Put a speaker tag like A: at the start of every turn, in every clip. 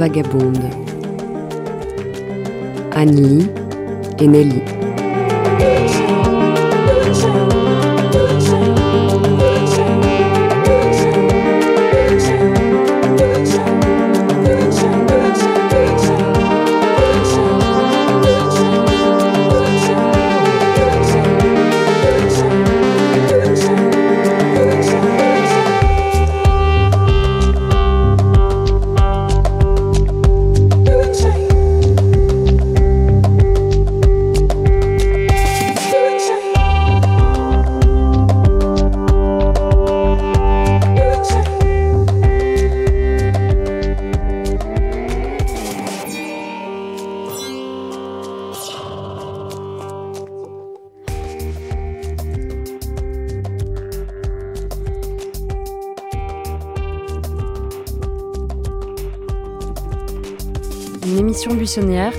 A: Vagabondes. Annie et Nelly.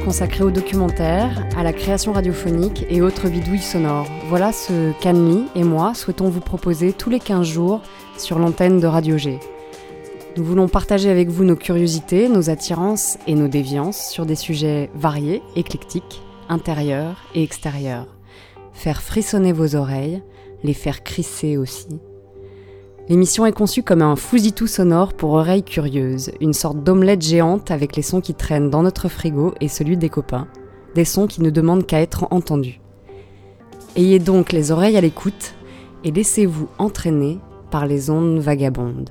A: Consacrée au documentaire, à la création radiophonique et autres bidouilles sonores. Voilà ce qu'Anne-Lee et moi souhaitons vous proposer tous les 15 jours sur l'antenne de Radio G. Nous voulons partager avec vous nos curiosités, nos attirances et nos déviances sur des sujets variés, éclectiques, intérieurs et extérieurs. Faire frissonner vos oreilles, les faire crisser aussi. L'émission est conçue comme un fousitou sonore pour oreilles curieuses, une sorte d'omelette géante avec les sons qui traînent dans notre frigo et celui des copains, des sons qui ne demandent qu'à être entendus. Ayez donc les oreilles à l'écoute et laissez-vous entraîner par les ondes vagabondes.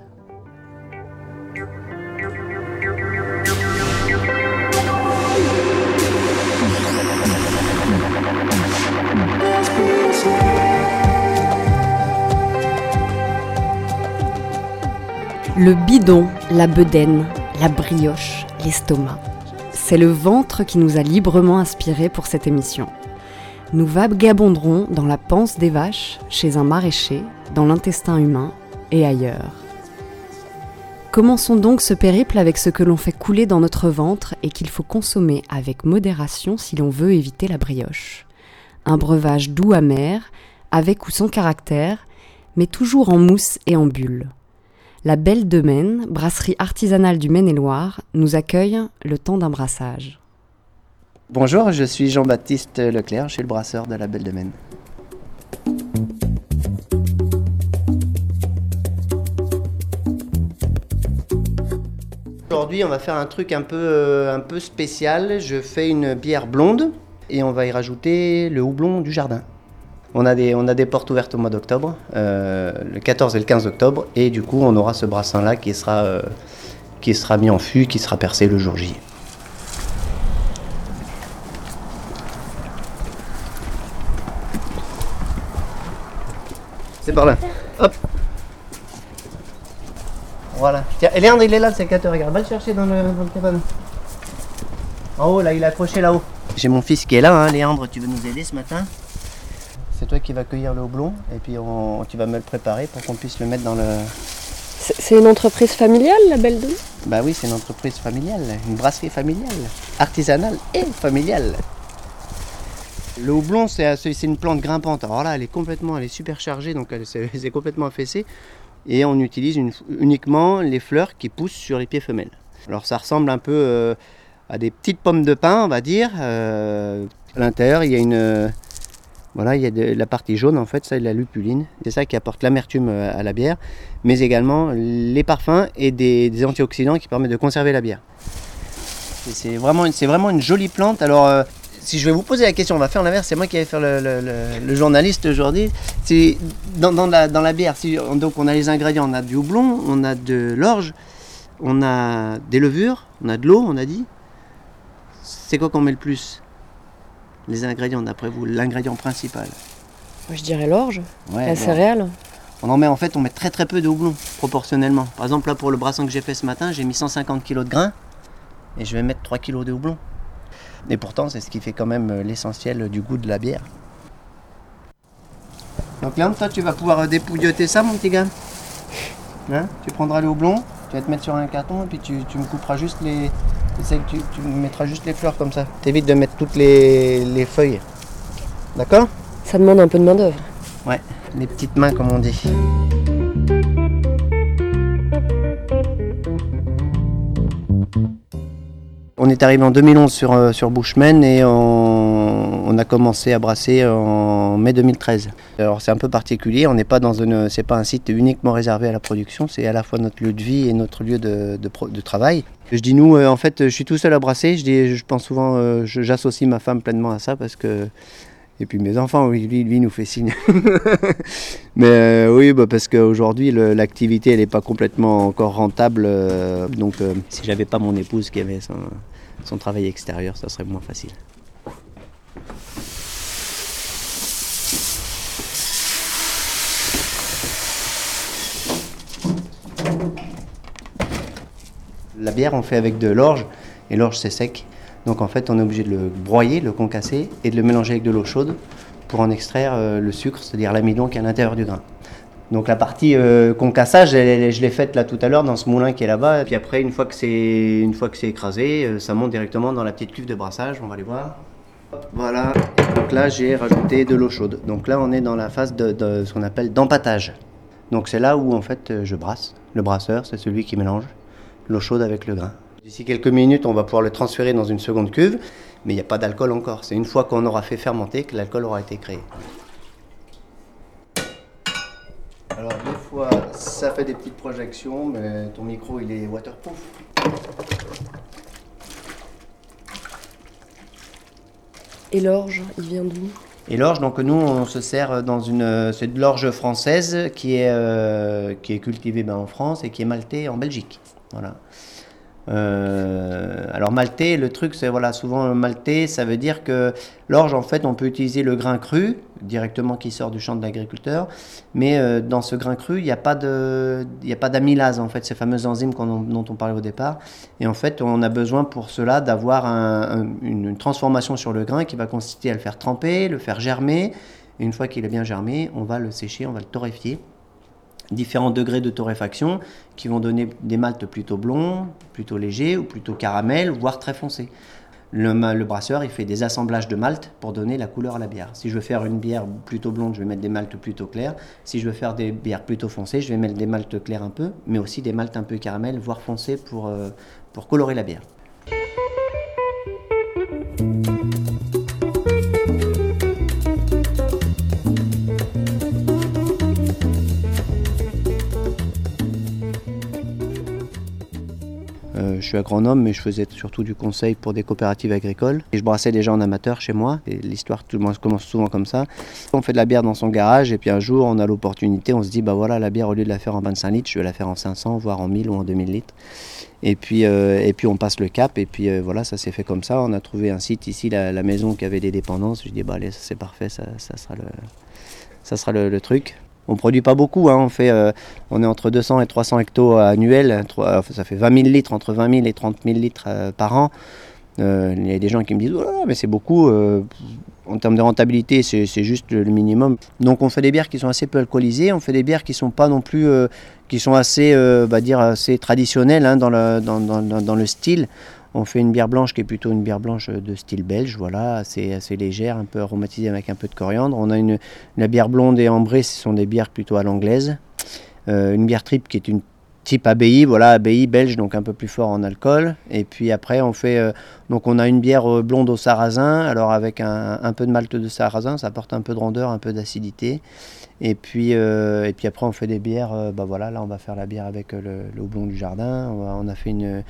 A: Le bidon, la bedaine, la brioche, l'estomac. C'est le ventre qui nous a librement inspiré pour cette émission. Nous vagabonderons dans la panse des vaches, chez un maraîcher, dans l'intestin humain et ailleurs. Commençons donc ce périple avec ce que l'on fait couler dans notre ventre et qu'il faut consommer avec modération si l'on veut éviter la brioche. Un breuvage doux amer, avec ou sans caractère, mais toujours en mousse et en bulle. La Belle de Maine, brasserie artisanale du Maine-et-Loire, nous accueille le temps d'un brassage.
B: Bonjour, je suis Jean-Baptiste Leclerc, je suis le brasseur de la Belle de Maine. Aujourd'hui, on va faire un truc un peu, euh, un peu spécial. Je fais une bière blonde et on va y rajouter le houblon du jardin. On a des, on a des portes ouvertes au mois d'octobre, euh, le 14 et le 15 octobre, et du coup, on aura ce brassin-là qui sera, euh, qui sera mis en fût, qui sera percé le jour J. C'est par là. Hop. Voilà. Tiens, Léandre, il est là, le sécateur. Regarde, va le chercher dans le, dans le. En haut, là, il est accroché là-haut. J'ai mon fils qui est là, hein. Léandre, tu veux nous aider ce matin? Toi qui vas cueillir le houblon et puis on- tu vas me le préparer pour qu'on puisse le mettre dans le.
C: C'est une entreprise familiale, la Belle de
B: Bah oui, c'est une entreprise familiale, une brasserie familiale, artisanale et familiale. Le houblon, c'est une plante grimpante. Alors là, elle est complètement, elle est super chargée, donc elle- c'est complètement affaissé. Et on utilise une- uniquement les fleurs qui poussent sur les pieds femelles. Alors ça ressemble un peu euh, à des petites pommes de pin, on va dire. Euh, à l'intérieur, il y a une, voilà, il y a la partie jaune en fait, ça c'est la lupuline. C'est ça qui apporte l'amertume euh, à la bière, mais également les parfums et des, antioxydants qui permettent de conserver la bière. C'est vraiment, vraiment une jolie plante. Alors, euh, si je vais vous poser la question, on va faire l'inverse. C'est moi qui vais faire le, le- journaliste aujourd'hui. Dans, dans la, dans la bière. Donc, on a les ingrédients. On a du houblon, on a de l'orge, on a des levures, on a de l'eau. On a dit. C'est quoi qu'on met le plus? Les ingrédients, d'après vous, l'ingrédient principal.
C: Je dirais l'orge,
B: Ouais,
C: la
B: bon.
C: céréale.
B: On en met en fait, on met très très peu de houblon proportionnellement. Par exemple, là pour le brassin que j'ai fait ce matin, j'ai mis 150 kg de grains et je vais mettre 3 kg de houblon. Et pourtant, c'est ce qui fait quand même euh, l'essentiel du goût de la bière. Donc là, toi, tu vas pouvoir euh, dépouilloter ça, mon petit gars. Hein? Tu prendras le houblon, tu vas te mettre sur un carton et puis tu, tu me couperas juste les. Tu, tu me mettras juste les fleurs comme ça. T'évites de mettre toutes les, les feuilles. D'accord?
C: Ça demande un peu de main-d'œuvre.
B: Ouais, les petites mains comme on dit. On est arrivé en 2011 sur, euh, sur Bushman et on, on a commencé à brasser en mai 2013. Alors c'est un peu particulier, on n'est pas dans une, c'est pas un site uniquement réservé à la production, c'est à la fois notre lieu de vie et notre lieu de, de travail. Je dis nous, euh, en fait, je suis tout seul à brasser. Je, dis, je pense souvent, euh, j'associe ma femme pleinement à ça parce que et puis mes enfants, lui, lui nous fait signe. Mais euh, oui, bah, parce qu'aujourd'hui, l'activité, elle n'est pas complètement encore rentable. donc, si j'avais pas mon épouse qui avait son travail extérieur, ça serait moins facile. La bière, on fait avec de l'orge, et l'orge, c'est sec. Donc en fait, on est obligé de le broyer, le concasser, et de le mélanger avec de l'eau chaude pour en extraire euh, le sucre, c'est-à-dire l'amidon qui est à l'intérieur du grain. Donc la partie euh, concassage, je l'ai faite là tout à l'heure dans ce moulin qui est là-bas. Et puis après, une fois que c'est une fois que c'est écrasé, euh, ça monte directement dans la petite cuve de brassage. On va aller voir. Voilà. Donc là, j'ai rajouté de l'eau chaude. Donc là, on est dans la phase de, de ce qu'on appelle d'empâtage. Donc c'est là où en fait euh, je brasse. Le brasseur, c'est celui qui mélange l'eau chaude avec le grain. D'ici quelques minutes, on va pouvoir le transférer dans une seconde cuve, mais il n'y a pas d'alcool encore. C'est une fois qu'on aura fait fermenter que l'alcool aura été créé. Alors des fois, ça fait des petites projections, mais ton micro, il est waterproof.
C: Et l'orge, il vient d'où?
B: Et l'orge, donc nous, on se sert dans une, c'est de l'orge française qui est euh, qui est cultivée ben, en France et qui est maltée en Belgique. Voilà. Euh, alors maltais, le truc, c'est voilà, souvent maltais, ça veut dire que l'orge, en fait, on peut utiliser le grain cru directement qui sort du champ de l'agriculteur, mais euh, dans ce grain cru, il n'y a pas d'amylase en fait, ces fameuses enzymes dont on parlait au départ. Et en fait, on a besoin pour cela d'avoir un- un- une transformation sur le grain qui va consister à le faire tremper, le faire germer. Et une fois qu'il est bien germé, on va le sécher, on va le torréfier différents degrés de torréfaction qui vont donner des maltes plutôt blonds, plutôt légers ou plutôt caramel, voire très foncés. Le, le brasseur, il fait des assemblages de maltes pour donner la couleur à la bière. Si je veux faire une bière plutôt blonde, je vais mettre des maltes plutôt clairs. Si je veux faire des bières plutôt foncées, je vais mettre des maltes clairs un peu, mais aussi des maltes un peu caramel, voire foncés pour, euh, pour colorer la bière. Suis agronome, mais je faisais surtout du conseil pour des coopératives agricoles. Et je brassais déjà en amateur chez moi. L'histoire tout le monde commence souvent comme ça. On fait de la bière dans son garage, et puis un jour, on a l'opportunité, on se dit, bah voilà, la bière, au lieu de la faire en 25 litres, je vais la faire en 500, voire en 1000 ou en 2000 litres. Et puis, euh, et puis on passe le cap, et puis euh, voilà, ça s'est fait comme ça. On a trouvé un site ici, la, maison qui avait des dépendances. Je dis, bah allez, c'est parfait, ça, ça sera le, ça sera le truc. On produit pas beaucoup, hein, on, fait, euh, on est entre 200 et 300 hectos annuels, ça fait 20 000 litres, entre 20 000 et 30 000 litres euh, par an. Euh, Il y a des gens qui me disent, oh, mais c'est beaucoup, en termes de rentabilité, c'est juste le minimum. Donc on fait des bières qui sont assez peu alcoolisées, on fait des bières qui sont pas non plus, qui sont assez, bah, dire, assez traditionnelles hein, dans le style. On fait une bière blanche qui est plutôt une bière blanche de style belge, voilà, assez, assez légère, un peu aromatisée avec un peu de coriandre. On a une, la bière blonde et ambrée, ce sont des bières plutôt à l'anglaise. Euh, une bière triple qui est une type abbaye, voilà, abbaye belge, donc un peu plus fort en alcool. Et puis après, on fait, euh, donc on a une bière euh, blonde au sarrasin, alors avec un, un peu de malt de sarrasin, ça apporte un peu de rondeur, un peu d'acidité. Et puis, euh, et puis après, on fait des bières, euh, bah voilà, là on va faire la bière avec euh, le, le du jardin. On a fait une,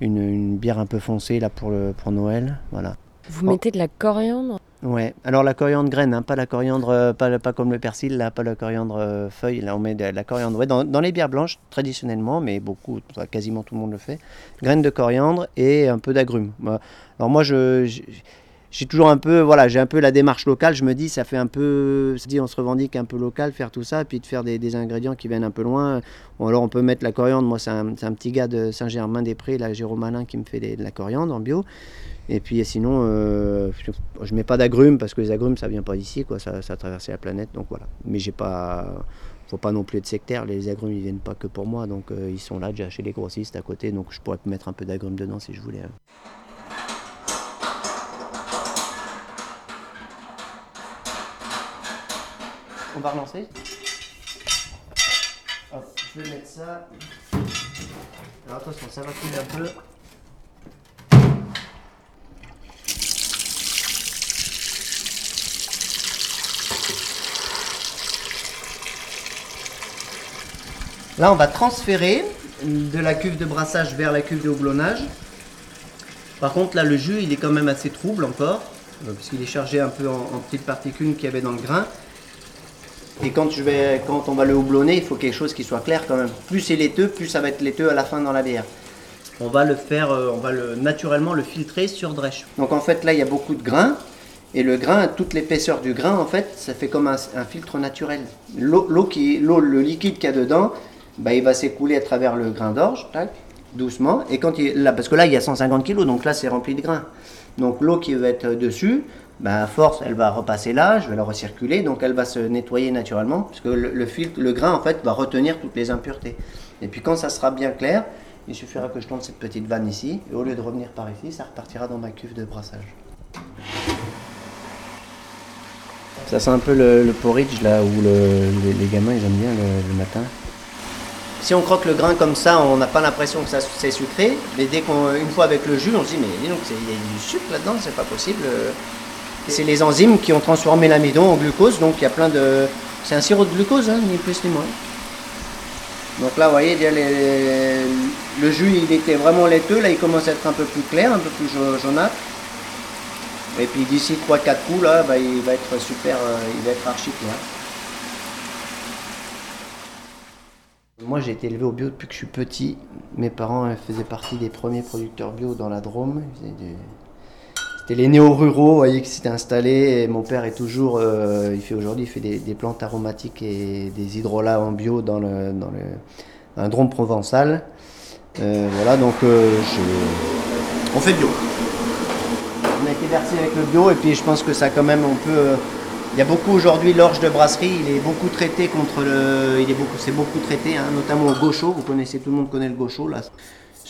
B: une, une bière un peu foncée là pour, le, pour Noël, voilà.
C: Vous mettez de la coriandre?
B: Ouais, alors la coriandre graine, hein, pas la coriandre, euh, pas, pas comme le persil, là, pas la coriandre euh, feuille, là on met de la coriandre. Ouais, dans, dans les bières blanches, traditionnellement, mais beaucoup, enfin, quasiment tout le monde le fait, graines de coriandre et un peu d'agrumes. Moi- Alors moi, je, j'ai toujours un peu, voilà, j'ai un peu la démarche locale. Je me dis, ça fait un peu, on se revendique un peu local, faire tout ça, puis de faire des, ingrédients qui viennent un peu loin. Bon, alors on peut mettre la coriandre. Moi, c'est un, petit gars de Saint-Germain-des-Prés, là, Jérôme Malin, qui me fait de la coriandre en bio. Et puis sinon, euh, je, je mets pas d'agrumes parce que les agrumes ça vient pas d'ici, quoi. Ça, ça a traversé la planète, donc voilà. Mais j'ai pas, faut pas non plus être sectaire. Les agrumes ils viennent pas que pour moi, donc euh, ils sont là déjà chez les grossistes à côté, donc je pourrais mettre un peu d'agrumes dedans si je voulais. hein. on va relancer. Je vais mettre ça. Alors attention, ça va couler un peu. Là, on va transférer de la cuve de brassage vers la cuve de houblonnage. Par contre, là, le jus, il est quand même assez trouble encore, euh, puisqu'il est chargé un peu en, en petites particules qu'il y avait dans le grain. Et quand, je vais, quand on va le houblonner, il faut quelque chose qui soit clair quand même. Plus c'est laiteux, plus ça va être laiteux à la fin dans la bière. On va le faire, euh, on va le, naturellement le filtrer sur drèche. Donc en fait là il y a beaucoup de grains. Et le grain, toute l'épaisseur du grain, en fait, ça fait comme un, un filtre naturel. L'eau, l'eau qui, l'eau, le liquide qu'il y a dedans, bah, il va s'écouler à travers le grain d'orge, doucement. Et quand il, là, parce que là, il y a 150 kg, donc là, c'est rempli de grains. Donc l'eau qui va être dessus, bah, à force, elle va repasser là, je vais la recirculer, donc elle va se nettoyer naturellement, puisque le, le filtre, le grain, en fait, va retenir toutes les impuretés. Et puis quand ça sera bien clair, il suffira que je tourne cette petite vanne ici, et au lieu de revenir par ici, ça repartira dans ma cuve de brassage. Ça sent un peu le, le porridge là où le- les, les gamins ils aiment bien le, matin. Si on croque le grain comme ça, on n'a pas l'impression que ça c'est sucré, mais dès qu'on une fois avec le jus, on se dit mais dis donc il y a du sucre là-dedans, c'est pas possible. Et C'est les enzymes qui ont transformé l'amidon en glucose, donc il y a plein de c'est un sirop de glucose, hein, ni plus ni moins. Donc là, vous voyez, le jus il était vraiment laiteux, là il commence à être un peu plus clair, un peu plus jau- jaunâtre. Et puis d'ici 3-4 coups, là, bah, il va être super, euh, il va être archi clair. Moi j'ai été élevé au bio depuis que je suis petit. Mes parents faisaient partie des premiers producteurs bio dans la Drôme. C'était les néo-ruraux, vous voyez, qui s'étaient installés. Et mon père est toujours, euh, il fait aujourd'hui, il fait des, des plantes aromatiques et des hydrolats en bio dans le, dans le un Drôme provençal. Euh, voilà, donc euh, je- on fait bio. On a été versé avec le bio et puis je pense que ça quand même on peut. euh, il y a beaucoup aujourd'hui l'orge de brasserie, il est beaucoup traité contre le. Il est beaucoup, c'est beaucoup traité, hein, notamment au gaucho. Vous connaissez, tout le monde connaît le gaucho là.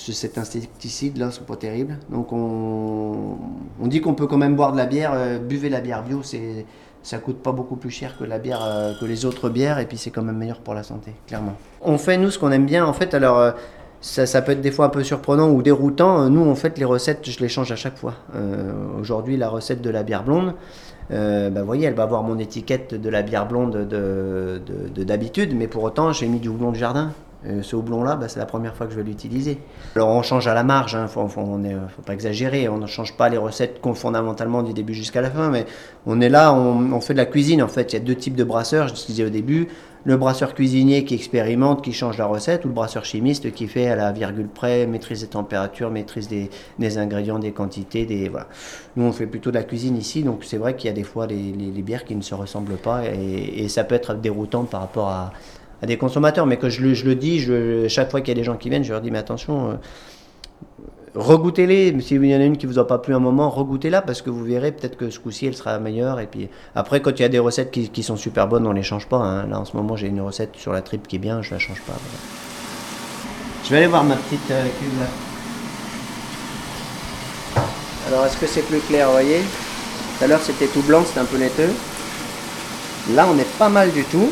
B: Ce- Cet insecticide là, c'est pas terrible. Donc on, on dit qu'on peut quand même boire de la bière. euh, buvez la bière bio, c'est ça coûte pas beaucoup plus cher que la bière, euh, que les autres bières, et puis c'est quand même meilleur pour la santé, clairement. On fait nous ce qu'on aime bien, en fait. Alors euh, ça, ça peut être des fois un peu surprenant ou déroutant. Nous, en fait, les recettes, je les change à chaque fois. Aujourd'hui, la recette de la bière blonde, bah, vous voyez, elle va avoir mon étiquette de la bière blonde de- de- de- d'habitude, mais pour autant, j'ai mis du houblon de jardin. Euh, ce houblon-là, bah, c'est la première fois que je vais l'utiliser. Alors on change à la marge, hein, faut, pas exagérer, on ne change pas les recettes fondamentalement du début jusqu'à la fin, mais on est là, on, fait de la cuisine en fait. Il y a deux types de brasseurs, je disais au début, le brasseur cuisinier qui expérimente, qui change la recette, ou le brasseur chimiste qui fait à la virgule près, maîtrise des températures, maîtrise des, ingrédients, des quantités, des. Nous on fait plutôt de la cuisine ici, donc c'est vrai qu'il y a des fois les, bières qui ne se ressemblent pas et ça peut être déroutant par rapport à, à des consommateurs, mais que je, le- dis, je, chaque fois qu'il y a des gens qui viennent, je leur dis mais attention. euh, Regoutez-les, s'il y en a une qui vous a pas plu un moment, regoutez-la parce que vous verrez peut-être que ce coup-ci elle sera meilleure. Et puis après, quand il y a des recettes qui, sont super bonnes, on les change pas. hein. Là en ce moment, j'ai une recette sur la tripe qui est bien, je la change pas. Je vais aller voir ma petite euh, cuve là. Alors est-ce que c'est plus clair, vous voyez? Tout à l'heure c'était tout blanc, c'était un peu laiteux. Là on est pas mal du tout.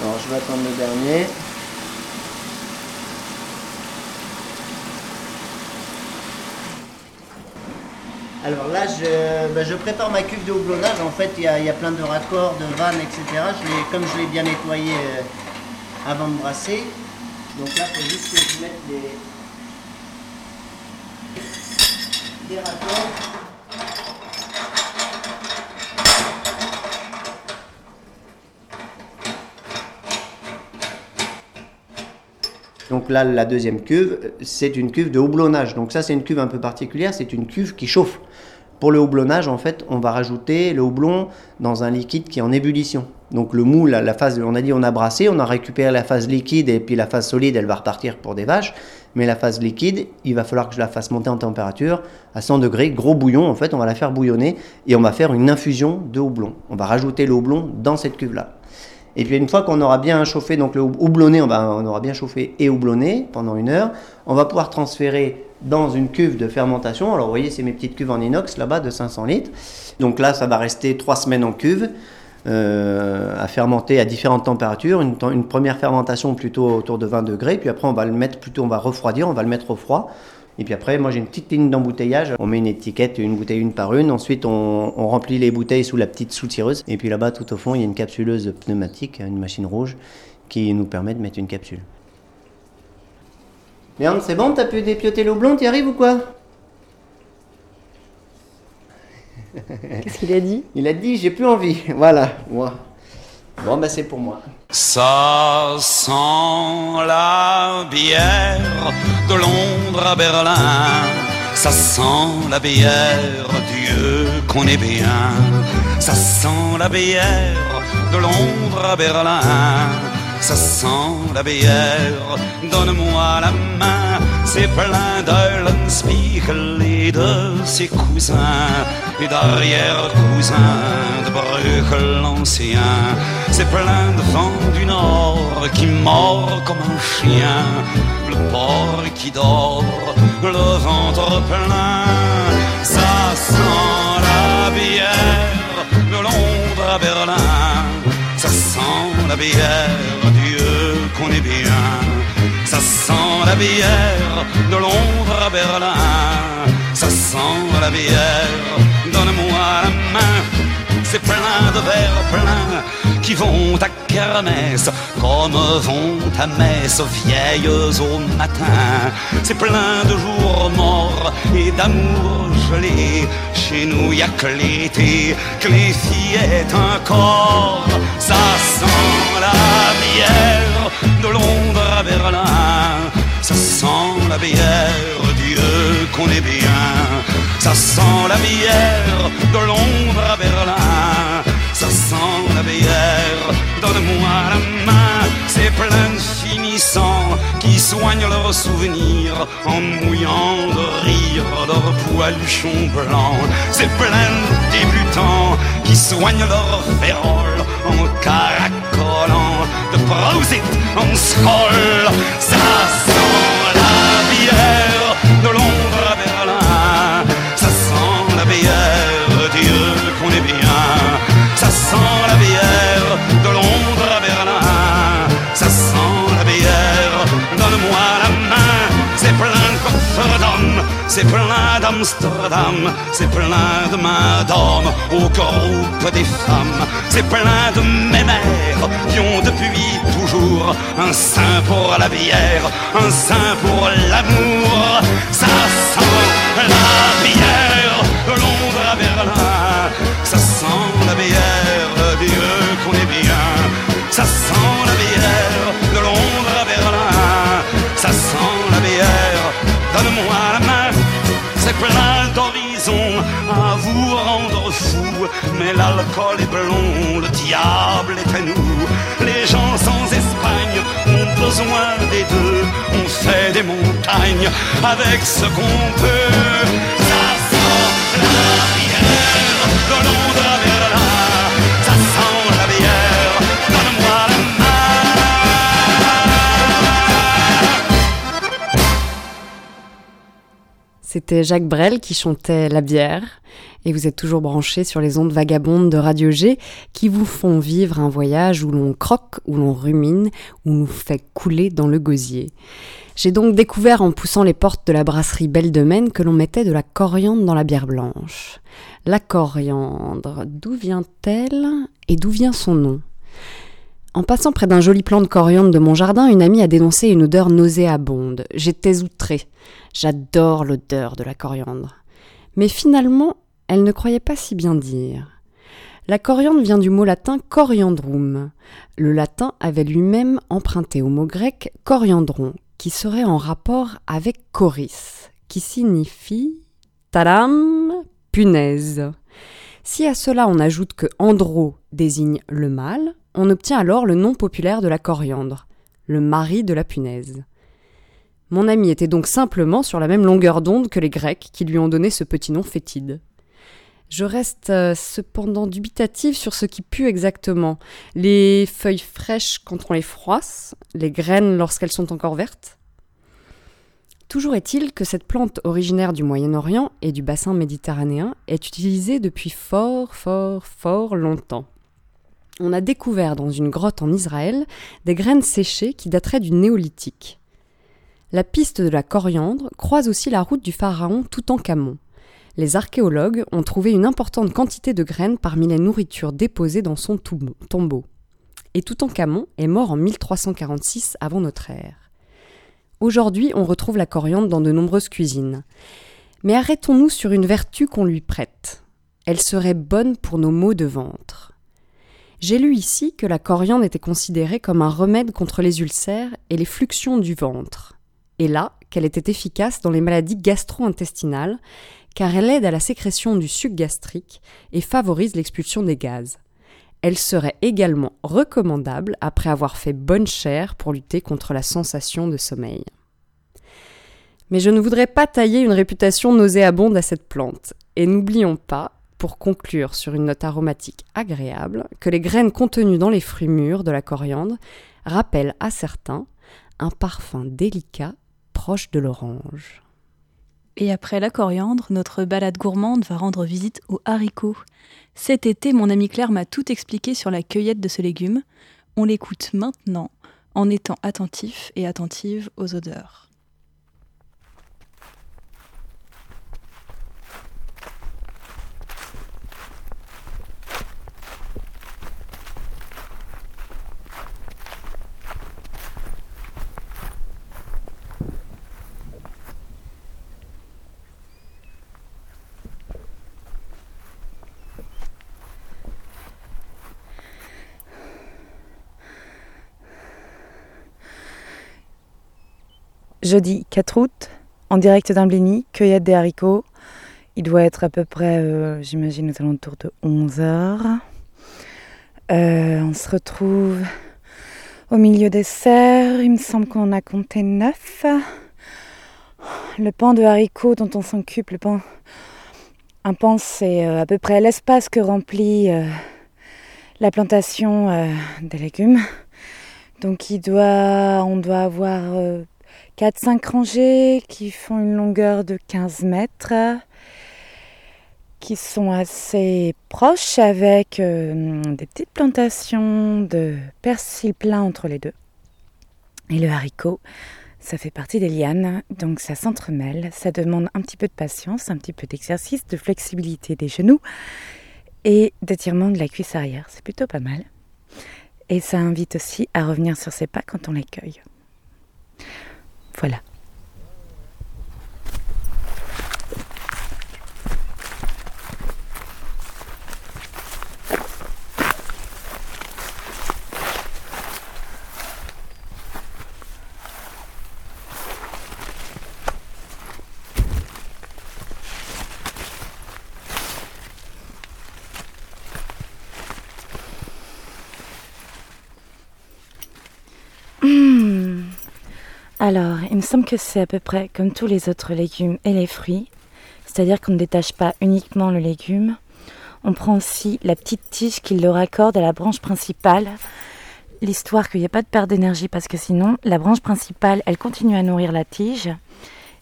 B: Alors je vais attendre le dernier. Alors là, je, ben, je prépare ma cuve de houblonnage. En fait, il y y a plein de raccords, de vannes, etc. Je comme je l'ai bien nettoyé euh, avant de brasser. Donc là, il faut juste que je mette les, les raccords. Donc là, la deuxième cuve, c'est une cuve de houblonnage. Donc ça, c'est une cuve un peu particulière, c'est une cuve qui chauffe. Pour le houblonnage, en fait, on va rajouter le houblon dans un liquide qui est en ébullition. Donc le moule, la phase, on a dit on a brassé, on a récupéré la phase liquide et puis la phase solide, elle va repartir pour des vaches. Mais la phase liquide, il va falloir que je la fasse monter en température à 100 degrés, gros bouillon en fait, on va la faire bouillonner et on va faire une infusion de houblon. On va rajouter le houblon dans cette cuve-là. Et puis une fois qu'on aura bien chauffé, donc le houblonné, on, va, on aura bien chauffé et houblonné pendant une heure, on va pouvoir transférer dans une cuve de fermentation. Alors vous voyez, c'est mes petites cuves en inox là-bas de 500 litres. Donc là, ça va rester trois semaines en cuve. euh, à fermenter à différentes températures. Une, une première fermentation plutôt autour de 20 degrés, puis après on va le mettre plutôt, on va refroidir, on va le mettre au froid. Et puis après, moi j'ai une petite ligne d'embouteillage. On met une étiquette, une bouteille une par une. Ensuite, on, on remplit les bouteilles sous la petite soutireuse. Et puis là-bas, tout au fond, il y a une capsuleuse pneumatique, une machine rouge, qui nous permet de mettre une capsule. Léandre, c'est bon, t'as pu dépioter l'eau blonde, t'y arrives ou quoi
C: Qu'est-ce qu'il a dit?
B: Il a dit j'ai plus envie. Voilà, moi. Bon, bah c'est pour moi.
D: Ça sent la bière de Londres à Berlin. Ça sent la bière, Dieu qu'on est bien. Ça sent la bière de Londres à Berlin. Ça sent la bière, donne-moi la main. C'est plein d'Eulenspiegel et de ses cousins et d'arrière-cousins de Bruegel l'ancien. C'est plein de vent du nord qui mord comme un chien. Le porc qui dort, le ventre plein. Ça sent la bière de Londres à Berlin. Ça sent la bière, Dieu qu'on est bien. Ça sent la bière de Londres à Berlin. Ça sent la bière, donne-moi la main. C'est plein de verres pleins qui vont à kermesse comme vont à messe vieilles au matin. C'est plein de jours morts et d'amour gelé. Chez nous y a que l'été, que les fillettes encore. Ça sent la bière de Londres à Berlin. Ça sent la bière, Dieu qu'on est bien. Ça sent la bière de Londres à Berlin. Ça sent la bière, donne-moi la main. C'est plein de finissants qui soignent leurs souvenirs en mouillant de rire leurs poiluchons blancs. C'est plein de débutants qui soignent leurs féroles en caracolant de Prosit en scroll. Ça sent la bière c'est plein d'Amsterdam, c'est plein de mains d'hommes au groupe des femmes. C'est plein de mémères qui ont depuis toujours un sein pour la bière, un sein pour l'amour. Ça sent la bière de Londres à Berlin. Ça sent la bière, Dieu qu'on est bien. Ça sent C'est plein d'horizons à vous rendre fou. Mais l'alcool est blond, le diable est à nous. Les gens sans Espagne ont besoin des deux. On fait des montagnes avec ce qu'on peut. Ça sent la bière de
A: C'était Jacques Brel qui chantait La bière. Et vous êtes toujours branchés sur les ondes vagabondes de Radio G qui vous font vivre un voyage où l'on croque, où l'on rumine, où l'on fait couler dans le gosier. J'ai donc découvert en poussant les portes de la brasserie Belle de Maine que l'on mettait de la coriandre dans la bière blanche. La coriandre, d'où vient-elle et d'où vient son nom? En passant près d'un joli plant de coriandre de mon jardin, une amie a dénoncé une odeur nauséabonde. J'étais outrée. J'adore l'odeur de la coriandre. Mais finalement, elle ne croyait pas si bien dire. La coriandre vient du mot latin coriandrum. Le latin avait lui-même emprunté au mot grec coriandron, qui serait en rapport avec coris, qui signifie tadam, punaise. Si à cela on ajoute que andro désigne le mâle, on obtient alors le nom populaire de la coriandre, le mari de la punaise. Mon ami était donc simplement sur la même longueur d'onde que les Grecs qui lui ont donné ce petit nom fétide. Je reste euh, cependant dubitative sur ce qui pue exactement. Les feuilles fraîches quand on les froisse, les graines lorsqu'elles sont encore vertes. Toujours est-il que cette plante originaire du Moyen-Orient et du bassin méditerranéen est utilisée depuis fort, fort, fort longtemps. On a découvert dans une grotte en Israël des graines séchées qui dateraient du néolithique. La piste de la coriandre croise aussi la route du pharaon Toutankhamon. Les archéologues ont trouvé une importante quantité de graines parmi les nourritures déposées dans son tombeau. Et Toutankhamon est mort en 1346 avant notre ère. Aujourd'hui, on retrouve la coriandre dans de nombreuses cuisines. Mais arrêtons-nous sur une vertu qu'on lui prête. Elle serait bonne pour nos maux de ventre. J'ai lu ici que la coriandre était considérée comme un remède contre les ulcères et les fluxions du ventre. Et là, qu'elle était efficace dans les maladies gastro-intestinales, car elle aide à la sécrétion du suc gastrique et favorise l'expulsion des gaz. Elle serait également recommandable après avoir fait bonne chère pour lutter contre la sensation de sommeil. Mais je ne voudrais pas tailler une réputation nauséabonde à cette plante, et n'oublions pas, pour conclure sur une note aromatique agréable, que les graines contenues dans les fruits mûrs de la coriandre rappellent à certains un parfum délicat proche de l'orange.
C: Et après la coriandre, notre balade gourmande va rendre visite aux haricots. Cet été, mon ami Claire m'a tout expliqué sur la cueillette de ce légume. On l'écoute maintenant en étant attentif et attentive aux odeurs.
E: Jeudi 4 août, en direct d'un cueillette des haricots. Il doit être à peu près, euh, j'imagine, aux alentours de 11 heures. Euh, on se retrouve au milieu des serres. Il me semble qu'on a compté 9. Le pan de haricots dont on s'occupe, le pan. Un pan, c'est euh, à peu près l'espace que remplit la plantation des légumes. Donc il doit, on doit avoir 4-5 rangées qui font une longueur de 15 mètres, qui sont assez proches avec euh, des petites plantations de persil plein entre les deux. Et le haricot, ça fait partie des lianes, donc ça s'entremêle, ça demande un petit peu de patience, un petit peu d'exercice, de flexibilité des genoux et d'étirement de la cuisse arrière. C'est plutôt pas mal. Et ça invite aussi à revenir sur ses pas quand on les cueille. Voilà. Alors, il me semble que c'est à peu près comme tous les autres légumes et les fruits, c'est-à-dire qu'on ne détache pas uniquement le légume, on prend aussi la petite tige qui le raccorde à la branche principale, l'histoire qu'il n'y ait pas de perte d'énergie parce que sinon, la branche principale, elle continue à nourrir la tige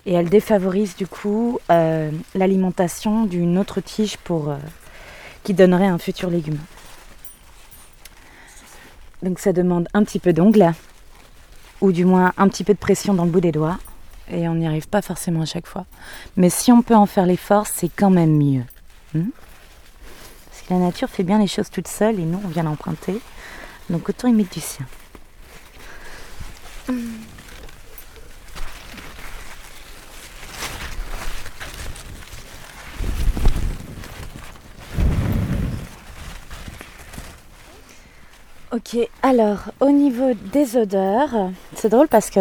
E: et elle défavorise du coup euh, l'alimentation d'une autre tige pour, euh, qui donnerait un futur légume. Donc ça demande un petit peu d'ongle ou du moins un petit peu de pression dans le bout des doigts. Et on n'y arrive pas forcément à chaque fois. Mais si on peut en faire l'effort, c'est quand même mieux. Hmm Parce que la nature fait bien les choses toute seule et nous, on vient l'emprunter. Donc autant y mettre du sien. Ok, alors au niveau des odeurs, c'est drôle parce que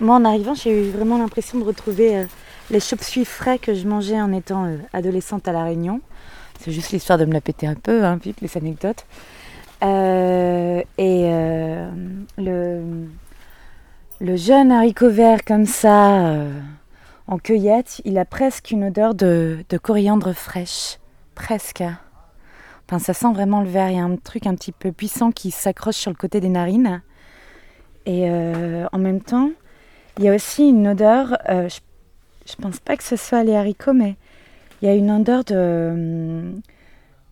E: moi en arrivant, j'ai eu vraiment l'impression de retrouver euh, les chauves-souris frais que je mangeais en étant euh, adolescente à La Réunion. C'est juste l'histoire de me la péter un peu, hein, vite les anecdotes. Euh, et le, jeune haricot vert comme ça, en cueillette, il a presque une odeur de, de coriandre fraîche. Presque. Enfin, ça sent vraiment le verre. Il y a un truc un petit peu puissant qui s'accroche sur le côté des narines. Et euh, en même temps, il y a aussi une odeur. Euh, je, ne pense pas que ce soit les haricots, mais il y a une odeur de.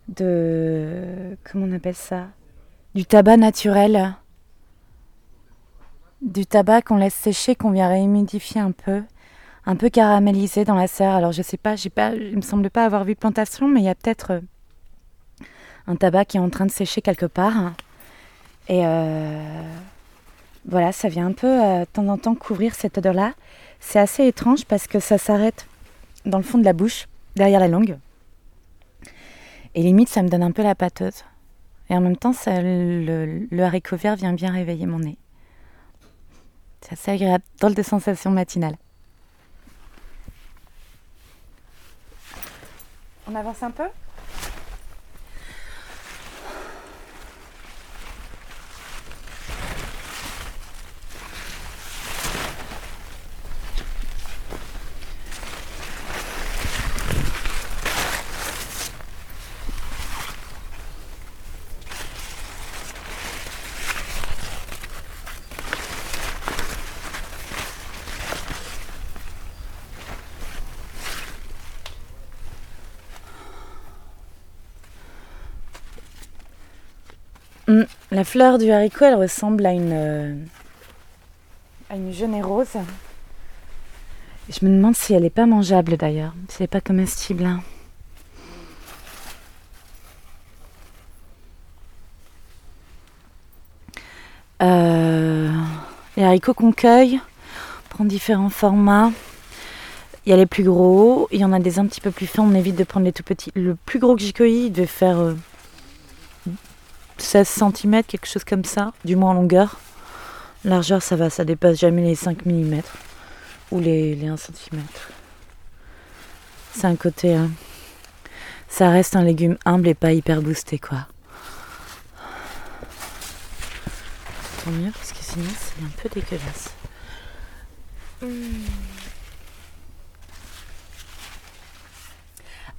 E: de. comment on appelle ça? Du tabac naturel. Du tabac qu'on laisse sécher, qu'on vient réhumidifier un peu. Un peu caramélisé dans la serre. Alors je sais pas, j'ai pas, il me semble pas avoir vu plantation, mais il y a peut-être un tabac qui est en train de sécher quelque part. Et voilà, ça vient un peu de temps en temps couvrir cette odeur-là. C'est assez étrange parce que ça s'arrête dans le fond de la bouche, derrière la langue. Et limite, ça me donne un peu la pâteuse. Et en même temps, ça, le, haricot vert vient bien réveiller mon nez. C'est assez agréable, drôle de sensation matinale. On avance un peu Mm. La fleur du haricot, elle ressemble à une, euh, à une genêt rose. je me demande si elle n'est pas mangeable d'ailleurs, si elle n'est pas comestible. Hein. Euh, les haricots qu'on cueille prend différents formats. Il y a les plus gros, il y en a des un petit peu plus fins, on évite de prendre les tout petits. Le plus gros que j'ai cueilli, il devait faire euh, 16 cm, quelque chose comme ça, du moins en longueur. Largeur, ça va, ça dépasse jamais les 5 mm ou les, 1 cm. C'est un côté. Hein. Ça reste un légume humble et pas hyper boosté, quoi. Tant mieux, parce que sinon, c'est un peu dégueulasse.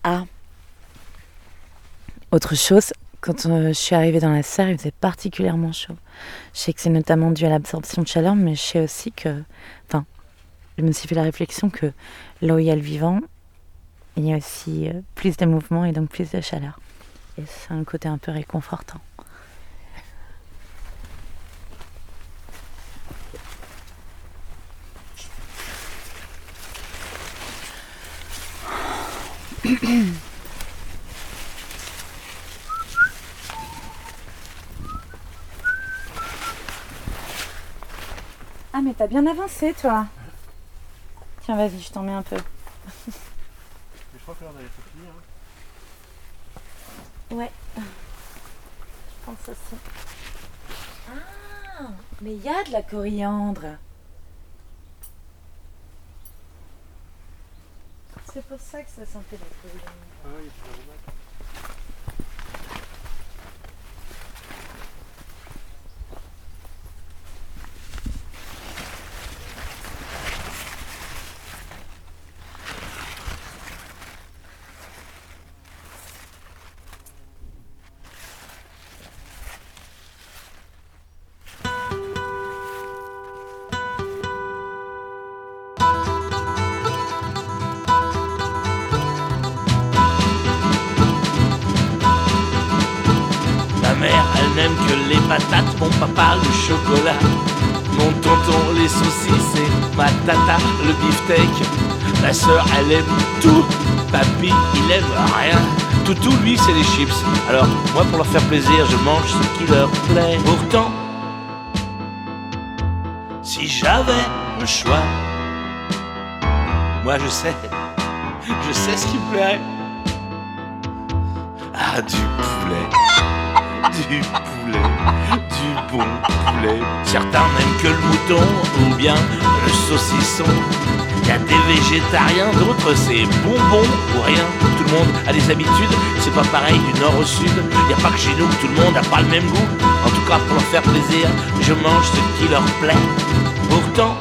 E: Ah, autre chose, quand euh, je suis arrivée dans la serre, il faisait particulièrement chaud. Je sais que c'est notamment dû à l'absorption de chaleur, mais je sais aussi que. Enfin, je me suis fait la réflexion que là où il y a le vivant, il y a aussi euh, plus de mouvement et donc plus de chaleur. Et c'est un côté un peu réconfortant. Ah, mais t'as bien avancé, toi. Tiens, vas-y, je t'en mets un peu. je crois que là, on avait fini. Hein. Ouais. Je pense aussi. Ah, mais il y a de la coriandre. C'est pour ça que ça sentait la coriandre. Ah oui,
F: elle aime tout, papy il aime rien. Tout tout lui c'est les chips. Alors moi pour leur faire plaisir je mange ce qui leur plaît. Pourtant, si j'avais le choix, moi je sais, je sais ce qui me plairait. Ah du poulet, du poulet du bon poulet. Certains n'aiment que le mouton ou bien le saucisson. Il y a des végétariens, d'autres c'est bonbon ou rien. Tout le monde a des habitudes, c'est pas pareil du nord au sud. Il n'y a pas que chez nous que tout le monde a pas le même goût. En tout cas, pour leur faire plaisir, je mange ce qui leur plaît. Pourtant,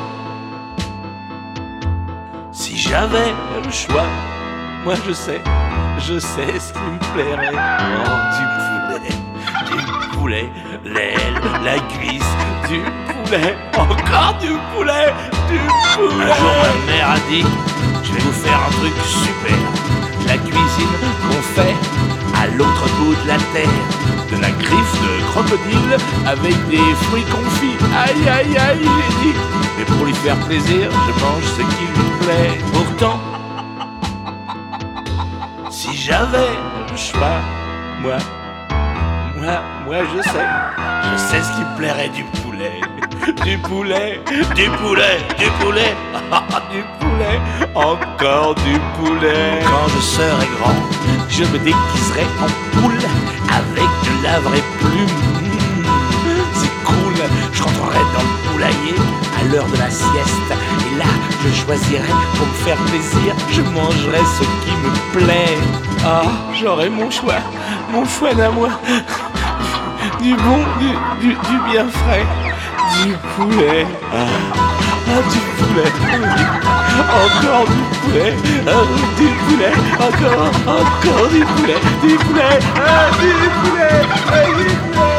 F: si j'avais le choix, moi je sais, je sais ce qui me plairait. Oh, du poulet l'aile, la cuisse, du poulet, encore du poulet, du poulet. Un jour ma mère a dit, je vais vous faire un truc super. La cuisine qu'on fait à l'autre bout de la terre. De la griffe de crocodile avec des fruits confits. Aïe aïe aïe, j'ai dit. Mais pour lui faire plaisir, je mange ce qui lui plaît. Pourtant, si j'avais le choix, moi, Moi, moi je sais. Je sais ce qui plairait du poulet. Du poulet, du poulet, du poulet, du poulet, encore du poulet. Quand je serai grand, je me déguiserai en poule avec de la vraie plume. C'est cool, je rentrerai dans le poulailler à l'heure de la sieste. Et là, je choisirai pour me faire plaisir, je mangerai ce qui me plaît. Ah, j'aurai mon choix, mon choix moi. Du bon, du, du, du bien frais, du poulet. Ah, du poulet. Encore du poulet, ah, du poulet, encore, encore du poulet, du poulet, ah, du poulet, ah, du poulet.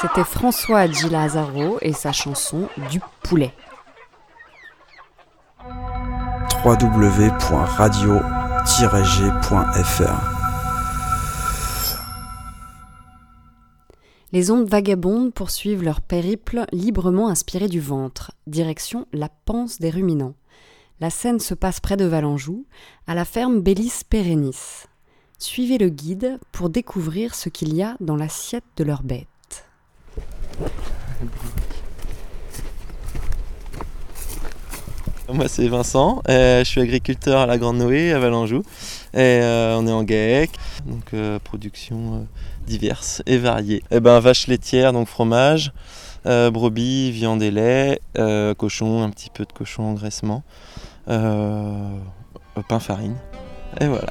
A: C'était François Di Lazaro et sa chanson Du poulet.
G: www.radio-g.fr
A: Les ondes vagabondes poursuivent leur périple librement inspiré du ventre, direction la panse des ruminants. La scène se passe près de Valenjou, à la ferme Bellis Perennis. Suivez le guide pour découvrir ce qu'il y a dans l'assiette de leur bête.
H: Moi c'est Vincent, euh, je suis agriculteur à la Grande Noé à Valenjou et euh, on est en GAEC, donc euh, production diverses et variées. Et ben vache laitière, donc fromage, brebis, viande et lait, cochon, un petit peu de cochon engraissement, pain farine. Et voilà.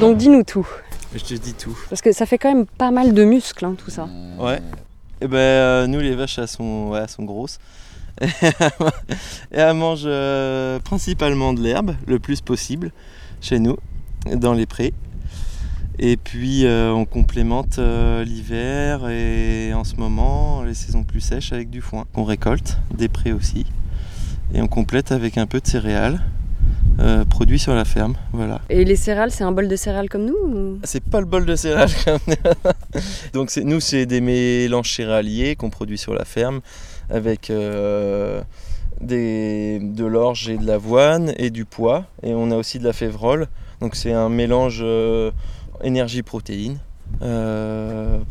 A: Donc dis-nous tout,
H: Je te dis tout.
A: parce que ça fait quand même pas mal de muscles hein, tout ça.
H: Ouais. Et ben euh, nous les vaches elles sont, ouais, elles sont grosses. Et elles mangent euh, principalement de l'herbe le plus possible chez nous, dans les prés. Et puis euh, on complémente euh, l'hiver et en ce moment les saisons plus sèches avec du foin qu'on récolte, des prés aussi. Et on complète avec un peu de céréales euh, produits sur la ferme. Voilà.
A: Et les céréales, c'est un bol de céréales comme nous ou...
H: C'est pas le bol de céréales. quand même. Donc c'est- nous, c'est des mélanges céréaliers qu'on produit sur la ferme avec euh, des, de l'orge et de l'avoine et du pois. Et on a aussi de la févrole. Donc c'est un mélange euh, énergie-protéine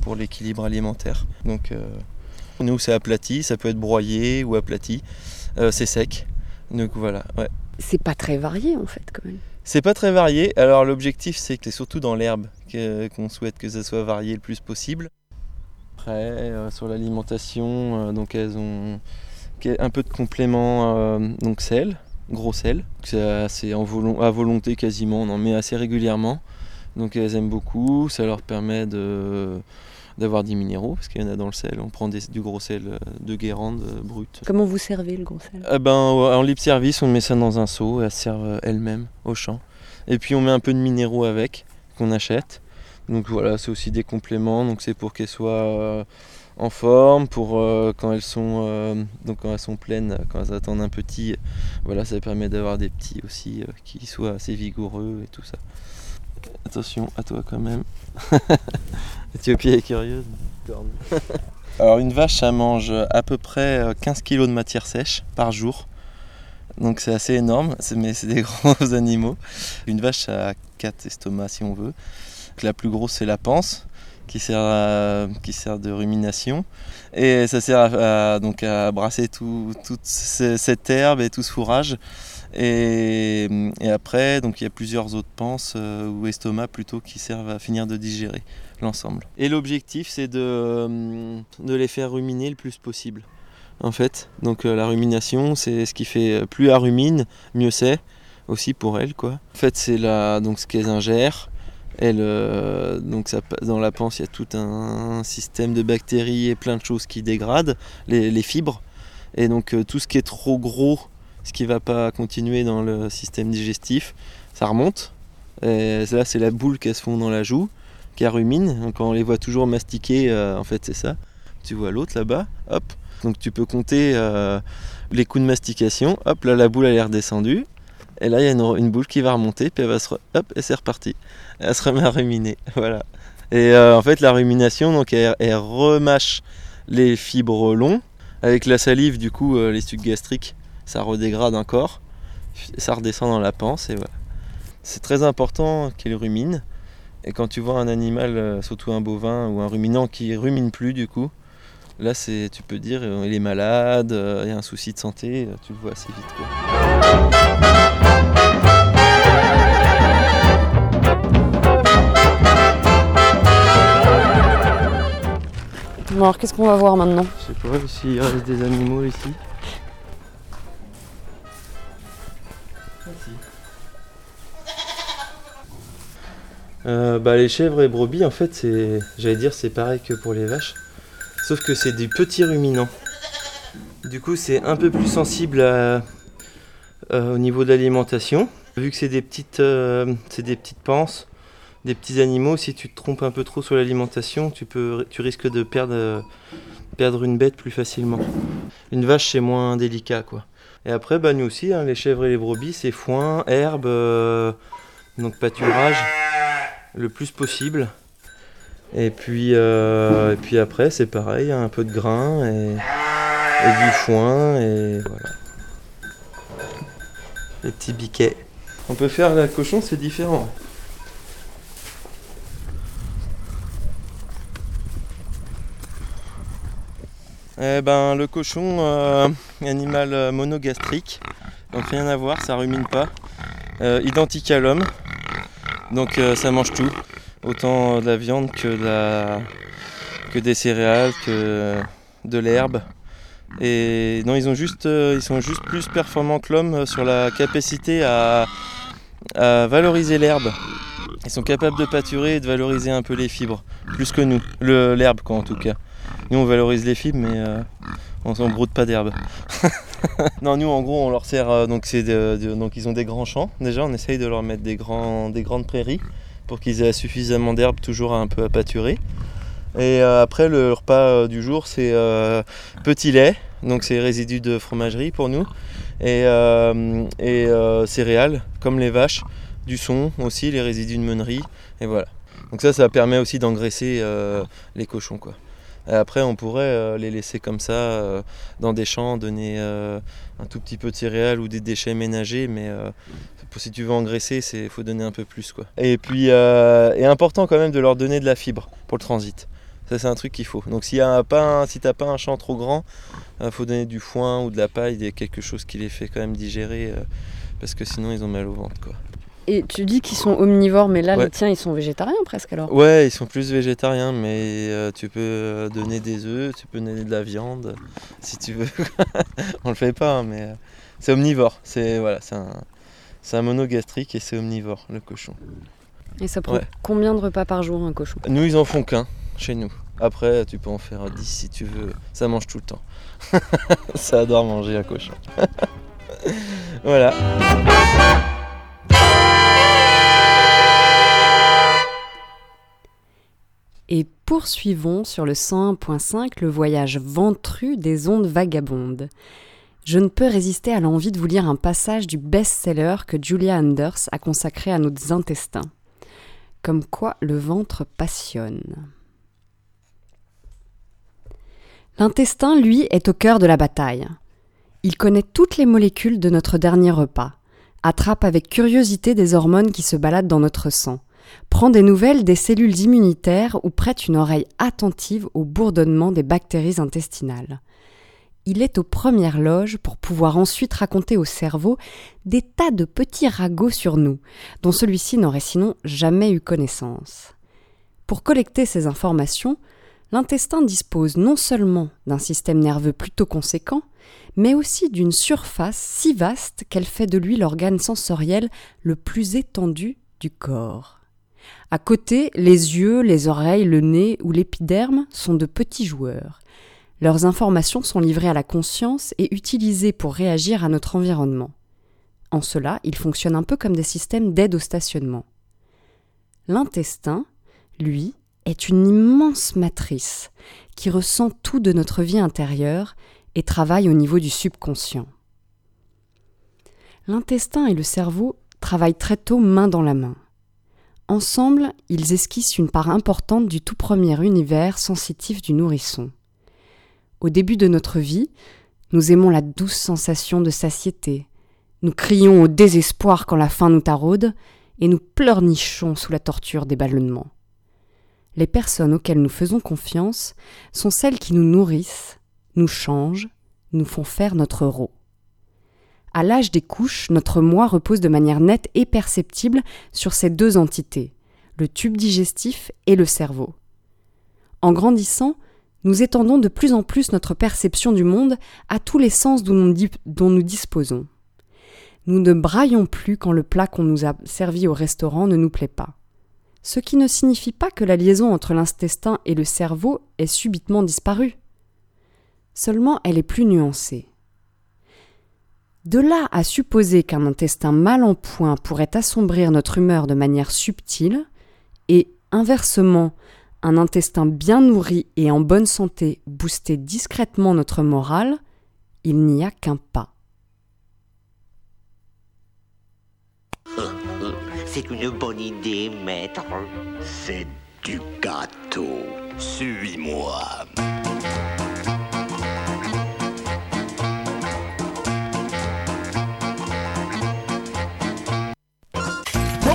H: pour l'équilibre alimentaire. Donc nous, c'est aplati, ça peut être broyé ou aplati. C'est sec. Donc voilà, ouais.
A: C'est pas très varié en fait quand même.
H: C'est pas très varié. Alors l'objectif c'est que c'est surtout dans l'herbe qu'on souhaite que ça soit varié le plus possible. Après euh, sur l'alimentation, euh, donc elles ont un peu de complément euh, donc sel, gros sel. C'est à volonté quasiment, on en met assez régulièrement. Donc elles aiment beaucoup, ça leur permet de d'avoir des minéraux parce qu'il y en a dans le sel. On prend des- du gros sel euh, de Guérande euh, brut.
A: Comment vous servez le gros sel?
H: Eh ben, en libre service, on met ça dans un seau et elles servent euh, elles-mêmes au champ. Et puis on met un peu de minéraux avec, qu'on achète. Donc voilà, c'est aussi des compléments. Donc c'est pour qu'elles soient euh, en forme, pour euh, quand elles sont euh, donc quand elles sont pleines, quand elles attendent un petit. Voilà, ça permet d'avoir des petits aussi euh, qui soient assez vigoureux et tout ça. Attention à toi quand même. Éthiopie est curieuse. Alors une vache, ça mange à peu près euh, 15 kg de matière sèche par jour. Donc c'est assez énorme, mais c'est des gros animaux. Une vache a 4 estomacs si on veut. La plus grosse c'est la panse qui sert, qui sert de rumination. Et ça sert à, donc à brasser tout- toute ce- cette herbe et tout ce fourrage. Et, après, donc il y a plusieurs autres panses euh, ou estomacs plutôt qui servent à finir de digérer l'ensemble. Et l'objectif c'est de, euh, de les faire ruminer le plus possible en fait. Donc euh, la rumination, c'est ce qui fait plus elle rumine, mieux c'est aussi pour elle quoi. En fait, c'est la donc ce qu'elles ingèrent. Elle, euh, donc ça, dans la panse, il y a tout un système de bactéries et plein de choses qui dégradent les, fibres. Et donc tout ce qui est trop gros, ce qui va pas continuer dans le système digestif, ça remonte. Et là, c'est la boule qu'elles se font dans la joue, qui rumine. Donc, on les voit toujours mastiquer, euh, en fait, c'est ça. Tu vois l'autre là-bas, hop, donc tu peux compter euh, les coups de mastication. Hop, là la boule elle est redescendue. Et là, il y a une, boule qui va remonter, puis elle va se. Hop, et c'est reparti. Elle se remet à ruminer. Voilà. Et euh, en fait, la rumination, donc, elle, elle remâche les fibres longs. Avec la salive, du coup, les sucs gastriques, ça redégrade encore. Ça redescend dans la panse, et voilà. C'est très important qu'elle rumine. Et quand tu vois un animal, euh, surtout un bovin ou un ruminant qui rumine plus, du coup, là, c'est, tu peux dire, euh, il est malade, euh, il y a un souci de santé, tu le vois assez vite. Quoi.
A: Bon, alors qu'est-ce qu'on va voir maintenant?
H: Je sais pas s'il reste des animaux ici. Euh, bah, les chèvres et brebis, en fait, c'est, j'allais dire, c'est pareil que pour les vaches, sauf que c'est des petits ruminants. Du coup, c'est un peu plus sensible euh, au niveau de l'alimentation. Vu que c'est des petites, euh, c'est des petites panses, des petits animaux, si tu te trompes un peu trop sur l'alimentation, tu peux, tu risques de perdre, perdre une bête plus facilement. Une vache, c'est moins délicat, quoi. Et après, bah, nous aussi, hein, les chèvres et les brebis, c'est foin, herbe, donc pâturage, le plus possible. Et puis, euh, et puis après, c'est pareil, un peu de grain et, du foin, et voilà. Les petits biquets. On peut faire la cochon, c'est différent. Eh ben, le cochon, euh, animal monogastrique, donc rien à voir, ça rumine pas. Euh, identique à l'homme, donc euh, ça mange tout, autant de la viande que, des céréales, que de l'herbe. Et non, ils, ont juste, euh, ils sont juste plus performants que l'homme euh, sur la capacité à, valoriser l'herbe. Ils sont capables de pâturer et de valoriser un peu les fibres, plus que nous, l'herbe quoi en tout cas. Nous on valorise les fibres mais euh, on s'en broute pas d'herbe. non nous en gros on leur sert euh, donc c'est de- de- donc ils ont des grands champs. Déjà on essaye de leur mettre des, grands, des grandes prairies pour qu'ils aient suffisamment d'herbe toujours un peu à pâturer. Et euh, après le repas euh, du jour c'est petit lait, donc c'est résidus de fromagerie pour nous, et, et céréales comme les vaches, du son aussi, les résidus de meunerie, et voilà. Donc ça, ça permet aussi d'engraisser euh, les cochons quoi. Et après, on pourrait euh, les laisser comme ça euh, dans des champs, donner euh, un tout petit peu de céréales ou des déchets ménagers, mais si tu veux engraisser, il faut donner un peu plus. Quoi. Et puis, euh, est important quand même de leur donner de la fibre pour le transit. Ça, c'est un truc qu'il faut. Donc, s'il y a pas si tu n'as pas un champ trop grand, il faut donner du foin ou de la paille, quelque chose qui les fait quand même digérer, parce que sinon, ils ont mal au ventre. Quoi.
A: Et tu dis qu'ils sont omnivores, mais là,
H: Ouais.
A: les tiens, ils sont végétariens presque alors
H: Ouais, ils sont plus végétariens, mais euh, tu peux euh, donner des œufs, tu peux donner de la viande, si tu veux. On le fait pas, hein, mais euh, c'est omnivore. C'est voilà, un, c'est un monogastrique et c'est omnivore, le cochon.
A: Et ça prend
H: Ouais.
A: combien de repas par jour un cochon?
H: Nous, ils en font qu'un chez nous. Après, tu peux en faire 10 si tu veux. Ça mange tout le temps. Ça adore manger un cochon. voilà.
A: Et poursuivons sur le 101.5 le voyage ventru des ondes vagabondes. Je ne peux résister à l'envie de vous lire un passage du best-seller que Julia Anders a consacré à nos intestins. Comme quoi le ventre passionne. L'intestin, lui, est au cœur de la bataille. Il connaît toutes les molécules de notre dernier repas, attrape avec curiosité des hormones qui se baladent dans notre sang, prend des nouvelles des cellules immunitaires ou prête une oreille attentive au bourdonnement des bactéries intestinales. Il est aux premières loges pour pouvoir ensuite raconter au cerveau des tas de petits ragots sur nous, dont celui-ci n'aurait sinon jamais eu connaissance. Pour collecter ces informations, l'intestin dispose non seulement d'un système nerveux plutôt conséquent, mais aussi d'une surface si vaste qu'elle fait de lui l'organe sensoriel le plus étendu du corps. À côté, les yeux, les oreilles, le nez ou l'épiderme sont de petits joueurs. Leurs informations sont livrées à la conscience et utilisées pour réagir à notre environnement. En cela, ils fonctionnent un peu comme des systèmes d'aide au stationnement. L'intestin, lui, est une immense matrice qui ressent tout de notre vie intérieure et travaille au niveau du subconscient. L'intestin et le cerveau travaillent très tôt main dans la main. Ensemble, ils esquissent une part importante du tout premier univers sensitif du nourrisson. Au début de notre vie, nous aimons la douce sensation de satiété, nous crions au désespoir quand la faim nous taraude, et nous pleurnichons sous la torture des ballonnements. Les personnes auxquelles nous faisons confiance sont celles qui nous nourrissent, nous changent, nous font faire notre rôle. À l'âge des couches, notre moi repose de manière nette et perceptible sur ces deux entités, le tube digestif et le cerveau. En grandissant, nous étendons de plus en plus notre perception du monde à tous les sens dont nous, disposons. Nous ne braillons plus quand le plat qu'on nous a servi au restaurant ne nous plaît pas. Ce qui ne signifie pas que la liaison entre l'intestin et le cerveau est subitement disparue. Seulement elle est plus nuancée. De là à supposer qu'un intestin mal en point pourrait assombrir notre humeur de manière subtile, et inversement, un intestin bien nourri et en bonne santé booster discrètement notre morale, il n'y a qu'un pas.
G: C'est une bonne idée, maître.
I: C'est du gâteau. Suis-moi.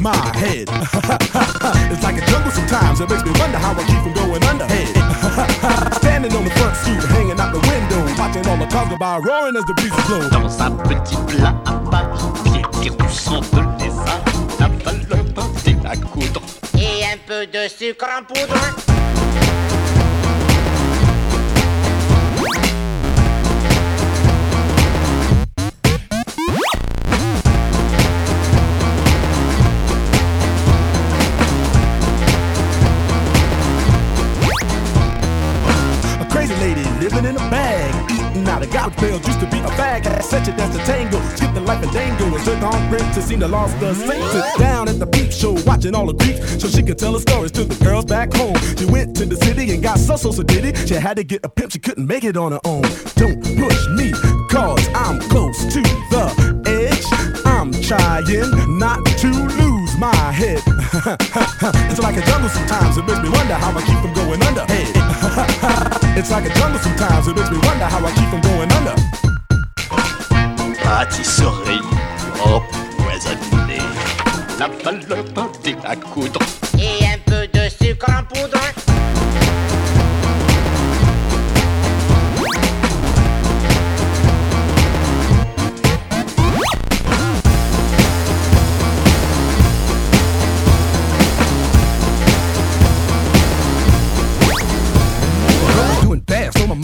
J: my head. it's like a jungle sometimes, it makes me wonder how I keep from going under. Standing on the front stoop, hanging out the window, watching all the cars go by, roaring as the breeze.
K: Dans un petit plat à pied qui ressent de lézard, la valeur et la coudre.
G: Et un peu de sucre en poudre.
J: Of garbage pails used to be a bag. Such a dance to tango. Skip the life of dango. And took on Brent to seem to lost the. Sit down at the peep show, watching all the creeps. So she could tell her stories to the girls back home. She went to the city and got so so so did it. She had to get a pimp, she couldn't make it on her own. Don't push me, cause I'm close to the edge. I'm trying not to lose my head. it's like a jungle sometimes, it makes me wonder how I keep from going under. it's like a jungle sometimes, it makes me wonder how I keep from going under.
K: Pâtisserie empoisonnée, la valeur de la coudre.
G: Et un peu de sucre en poudre.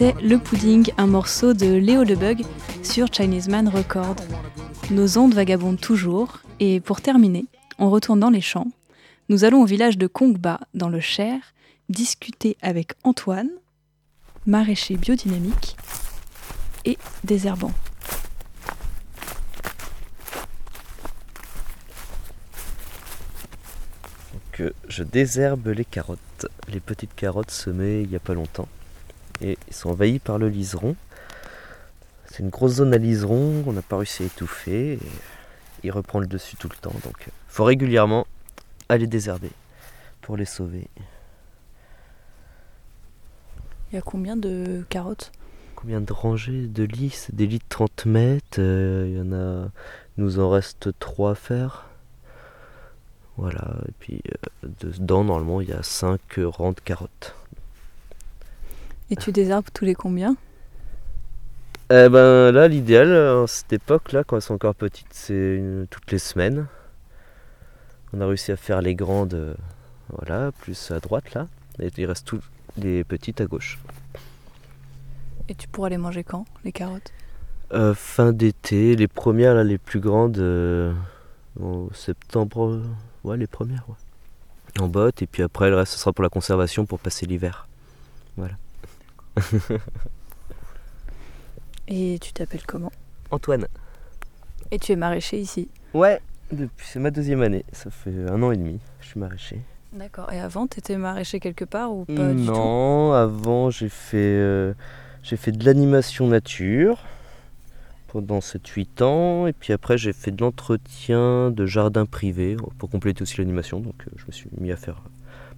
C: Le Pudding, un morceau de Léo Le Bug sur Chinese Man Record. Nos ondes vagabondent toujours, et pour terminer, on retourne dans les champs. Nous allons au village de Kongba, dans le Cher, discuter avec Antoine, maraîcher biodynamique et désherbant.
L: donc euh, je désherbe les carottes. Les petites carottes semées il n'y a pas longtemps. Et ils sont envahis par le liseron. C'est une grosse zone à liseron, on n'a pas réussi à étouffer. et il reprend le dessus tout le temps. Donc il faut régulièrement aller désherber pour les sauver.
C: Il y a combien de carottes?
L: Combien de rangées de lits? Des lits de 30 mètres. euh, Il y en a. Nous en reste 3 à faire. Voilà. Et puis euh, dedans, normalement, il y a 5 rangs de carottes.
C: Et tu désherbes tous les combien?
L: Eh ben là, l'idéal, à cette époque-là, quand elles sont encore petites, c'est toutes les semaines. On a réussi à faire les grandes, euh, voilà, plus à droite là. Et il reste toutes les petites à gauche.
C: Et tu pourras les manger quand, les carottes?
L: Euh, fin d'été, les premières, là, les plus grandes, euh, en septembre, euh, ouais, les premières, ouais. En botte, et puis après, le reste, ce sera pour la conservation, pour passer l'hiver. Voilà.
C: Et tu t'appelles comment?
L: Antoine.
C: Et tu es maraîcher ici?
L: Ouais, depuis, c'est ma deuxième année, ça fait un an et demi, je suis maraîcher.
C: D'accord. Et avant, tu étais maraîcher quelque part ou pas du tout?
L: Non, avant, j'ai fait, euh, j'ai fait de l'animation nature pendant 7-8 ans, et puis après, j'ai fait de l'entretien de jardin privé pour compléter aussi l'animation, donc euh, je me suis mis à faire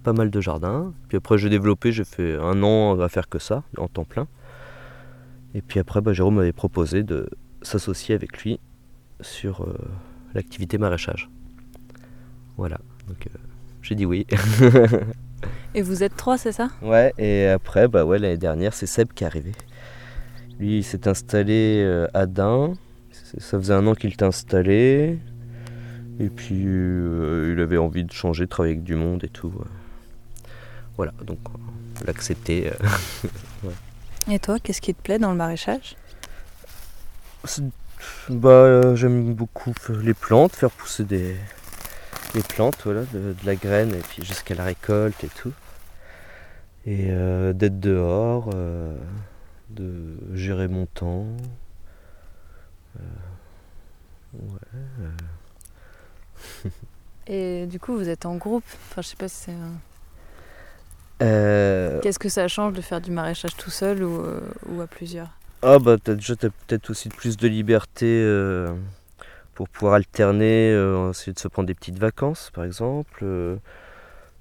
L: pas mal de jardins. Puis après, j'ai développé, j'ai fait un an à faire que ça, en temps plein. Et puis après, bah, Jérôme m'avait proposé de s'associer avec lui sur euh, l'activité maraîchage. Voilà, donc euh, j'ai dit oui.
C: Et vous êtes trois, c'est ça?
L: Ouais, et après, bah ouais, l'année dernière, c'est Seb qui est arrivé. Lui, il s'est installé euh, à Dain. Ça faisait un an qu'il était installé. Et puis, il avait envie de changer, de travailler avec du monde et tout. Voilà, donc on l'a accepté. euh. Ouais.
C: Et toi, qu'est-ce qui te plaît dans le maraîchage?
L: Bah, euh, j'aime beaucoup les plantes, faire pousser des les plantes, voilà, de, de la graine et puis jusqu'à la récolte et tout. Et euh, d'être dehors, euh, de gérer mon temps. Euh, ouais. euh.
C: Et du coup, vous êtes en groupe? Enfin, je sais pas si c'est.
L: Euh,
C: Qu'est-ce que ça change de faire du maraîchage tout seul ou, euh, ou à plusieurs?
L: Ah bah déjà t'as peut-être aussi plus de liberté euh, pour pouvoir alterner, euh, essayer de se prendre des petites vacances par exemple, euh,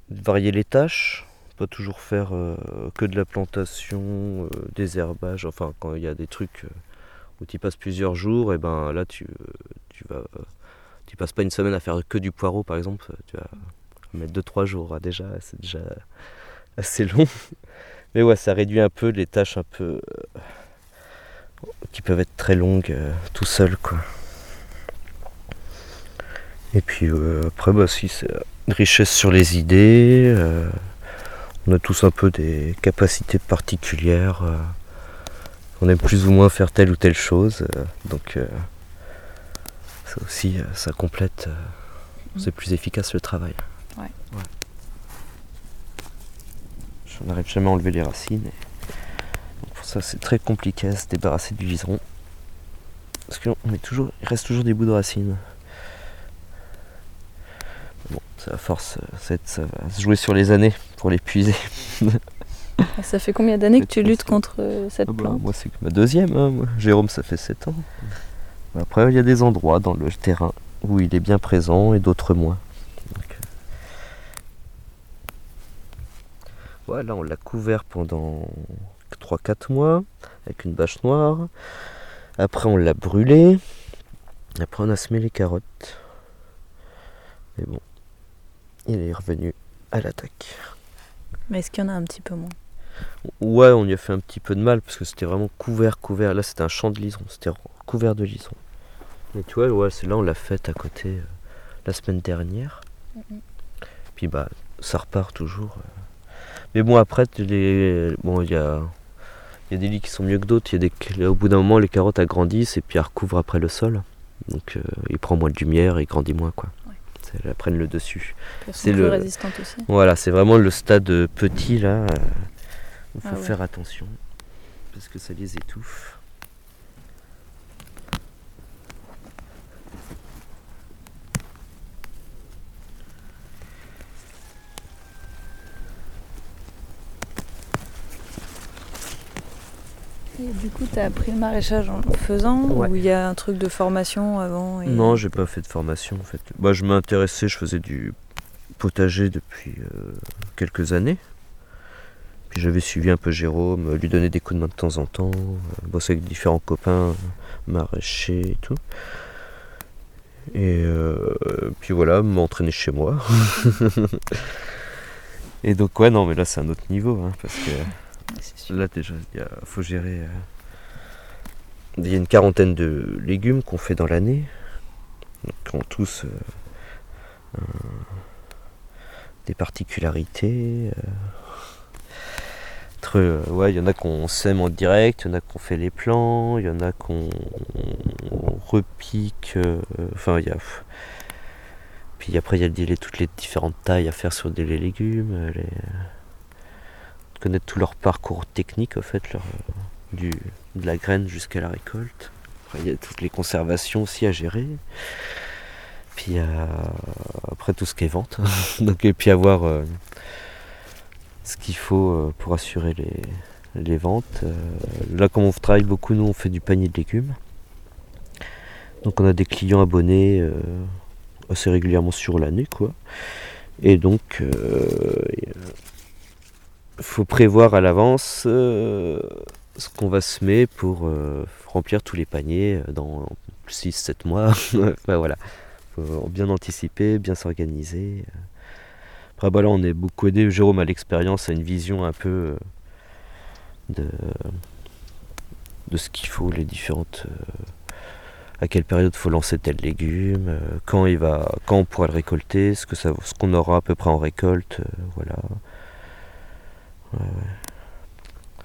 L: de varier les tâches, pas toujours faire euh, que de la plantation, des herbages, enfin quand il y a des trucs où tu passes plusieurs jours, et ben là tu, tu vas tu passes pas une semaine à faire que du poireau par exemple, tu vas mettre 2-3 jours hein, déjà, c'est déjà assez long. Mais ouais, ça réduit un peu les tâches un peu euh, qui peuvent être très longues euh, tout seul quoi. Et puis euh, après bah si c'est une richesse sur les idées, on a tous un peu des capacités particulières, on aime plus ou moins faire telle ou telle chose, donc ça aussi ça complète, c'est plus efficace le travail. On n'arrive jamais à enlever les racines. et pour ça, c'est très compliqué à se débarrasser du liseron. Parce qu'il toujours, il reste toujours des bouts de racines. Bon, à force, ça, ça va se jouer sur les années pour l'épuiser.
C: Ça fait combien d'années que tu luttes contre euh, cette
L: Ah bah,
C: plante?
L: moi, c'est que ma deuxième. hein, moi. Jérôme, ça fait 7 ans. Après, il y a des endroits dans le terrain où il est bien présent et d'autres moins. Donc, euh, Voilà, on l'a couvert pendant 3-4 mois avec une bâche noire. Après, on l'a brûlé. Après, on a semé les carottes. Mais bon, il est revenu à l'attaque.
C: Mais est-ce qu'il y en a un petit peu moins?
L: Ouais, on y a fait un petit peu de mal parce que c'était vraiment couvert, couvert. Là, c'était un champ de liseron, c'était couvert de liseron. Et tu vois, ouais, c'est là on l'a fait à côté euh, la semaine dernière. Puis bah, ça repart toujours. euh. Mais bon, après, les, bon, il y a, il y a des lits qui sont mieux que d'autres. Il y a des, au bout d'un moment, les carottes agrandissent et puis elles recouvrent après le sol. Donc, euh, il prend moins de lumière et il grandit moins, quoi. C'est- Elles prennent le dessus.
C: Plus résistantes aussi.
L: Voilà, c'est vraiment le stade petit là. euh, Il faut
C: Ah ouais.
L: faire attention parce que ça les étouffe.
C: Du coup, tu as appris le maraîchage en le faisant
L: Ouais.
C: ou il y a un truc de formation avant et...
L: Non, j'ai pas fait de formation en fait. Bah, je m'intéressais, je faisais du potager depuis euh, quelques années. Puis j'avais suivi un peu Jérôme, lui donner des coups de main de temps en temps, euh, bosser avec différents copains maraîchers et tout. Et euh, puis voilà, m'entraîner chez moi. et donc ouais, non, mais là c'est un autre niveau, hein, parce que là déjà, il faut gérer. euh, il y a une quarantaine de légumes qu'on fait dans l'année, qui ont tous euh, des particularités. euh. Entre, ouais, il y en a qu'on sème en direct, il y en a qu'on fait les plants, il y en a qu'on on repique. Enfin, il y a. Puis après, il y a toutes les différentes tailles à faire sur les légumes, connaître tout leur parcours technique, en fait, leur, euh, du, de la graine jusqu'à la récolte. Après, il y a toutes les conservations aussi à gérer. Puis a après tout ce qui est vente. Donc, et puis avoir euh, ce qu'il faut euh, pour assurer les, les ventes. Euh, là, comme on travaille beaucoup, nous, on fait du panier de légumes. Donc on a des clients abonnés euh, assez régulièrement sur l'année, quoi. Et donc, faut prévoir à l'avance euh, ce qu'on va semer pour euh, remplir tous les paniers euh, dans 6-7 mois. Enfin, voilà. Faut bien anticiper, bien s'organiser. Après, bah là, on est beaucoup aidé. Jérôme a l'expérience, a une vision un peu de, de ce qu'il faut, les différentes. à quelle période faut lancer tel légume, quand il va, quand on pourra le récolter, ce qu'on aura à peu près en récolte, voilà. Ouais, ouais.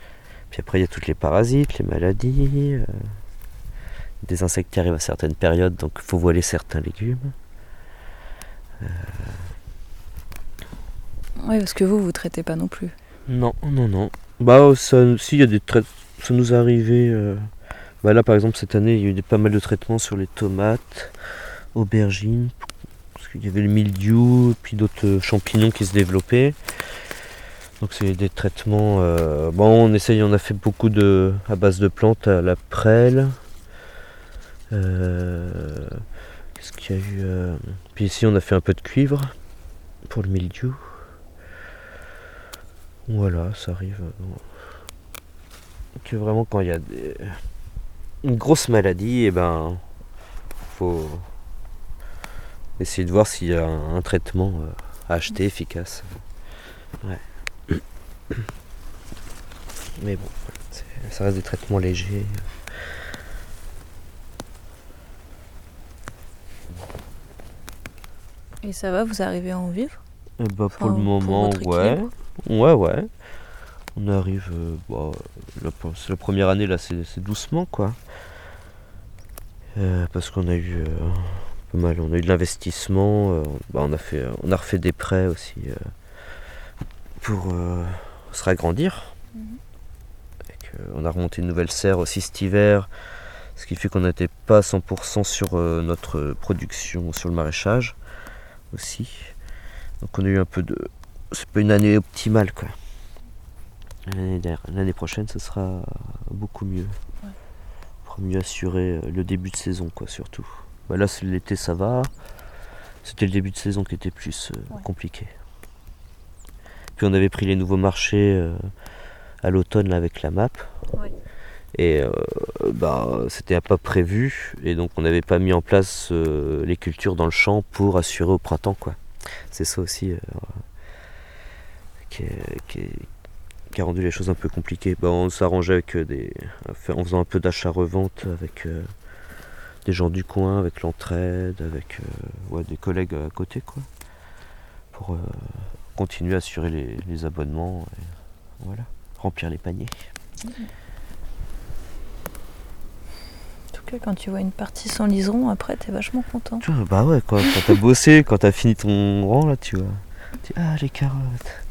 L: Puis après il y a toutes les parasites, les maladies, euh, des insectes qui arrivent à certaines périodes, donc il faut voiler certains légumes.
C: Oui, parce que vous, vous traitez pas non plus.
L: Non, non, non. Bah, ça, si, il y a des traitements. Ça nous est arrivé. euh, Bah, là, par exemple, cette année, il y a eu des- pas mal de traitements sur les tomates, aubergines, parce qu'il y avait le mildiou, puis d'autres euh, champignons qui se développaient. Donc, c'est des traitements. euh, Bon, on essaye, on a fait beaucoup de. à base de plantes à la prêle. Euh, Qu'est-ce qu'il y a eu euh, Puis ici, on a fait un peu de cuivre pour le mildiou. Voilà, ça arrive. Que vraiment quand il y a des- une grosse maladie, et ben faut essayer de voir s'il y a un, traitement à acheter efficace. Mais bon, ça reste des traitements légers.
C: Et ça va, vous arrivez à en vivre?
L: Eh bah,
C: Enfin,
L: pour le moment, ouais. Ouais, ouais. On arrive. euh, bah, la, c'est la première année, là, c'est, c'est doucement, quoi. Euh, parce qu'on a eu euh, pas mal. On a eu de l'investissement. euh, bah, on, a fait, on a refait des prêts aussi pour se ragrandir. Et que on a remonté une nouvelle serre aussi cet hiver. Ce qui fait qu'on n'était pas à 100% sur euh, notre production, sur le maraîchage aussi. Donc on a eu un peu de. C'est pas une année optimale quoi. L'année prochaine ce sera beaucoup mieux. Pour mieux assurer euh, le début de saison quoi surtout. Bah là c'est l'été ça va. C'était le début de saison qui était plus euh, compliqué. Puis on avait pris les nouveaux marchés euh, à l'automne avec la map. Et euh, bah, c'était pas prévu et donc on n'avait pas mis en place euh, les cultures dans le champ pour assurer au printemps quoi. C'est ça aussi euh, qui, est- qui est- qui a rendu les choses un peu compliquées. Bah, on s'arrangeait avec des, en faisant un peu d'achat-revente avec des gens du coin, avec l'entraide, avec ouais, des collègues à côté quoi, pour continuer à assurer les, les abonnements et voilà, remplir les paniers.
C: En tout cas, quand tu vois une partie sans liseron, après, t'es vachement content.
L: Tu vois, Bah ouais, quoi, quand t'as bossé, quand t'as fini ton rang, là, tu vois. Tu ah, les carottes.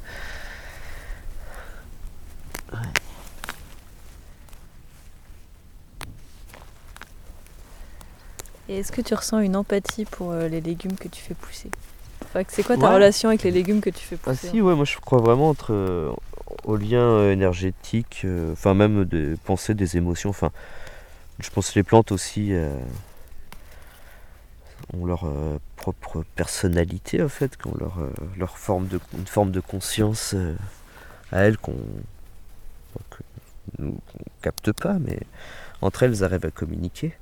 C: Et est-ce que tu ressens une empathie pour euh, les légumes que tu fais pousser? C'est quoi ta
L: Ouais.
C: relation avec les légumes que tu fais
L: Ah
C: pousser
L: si, ouais, moi je crois vraiment entre, au lien euh, énergétique, euh, enfin même des pensées, des émotions. Enfin, je pense que les plantes aussi euh, ont leur euh, propre personnalité en fait, qui ont leur, euh, leur forme de, une forme de conscience euh, à elles qu'on qu'on capte pas, mais entre elles, elles arrivent à communiquer.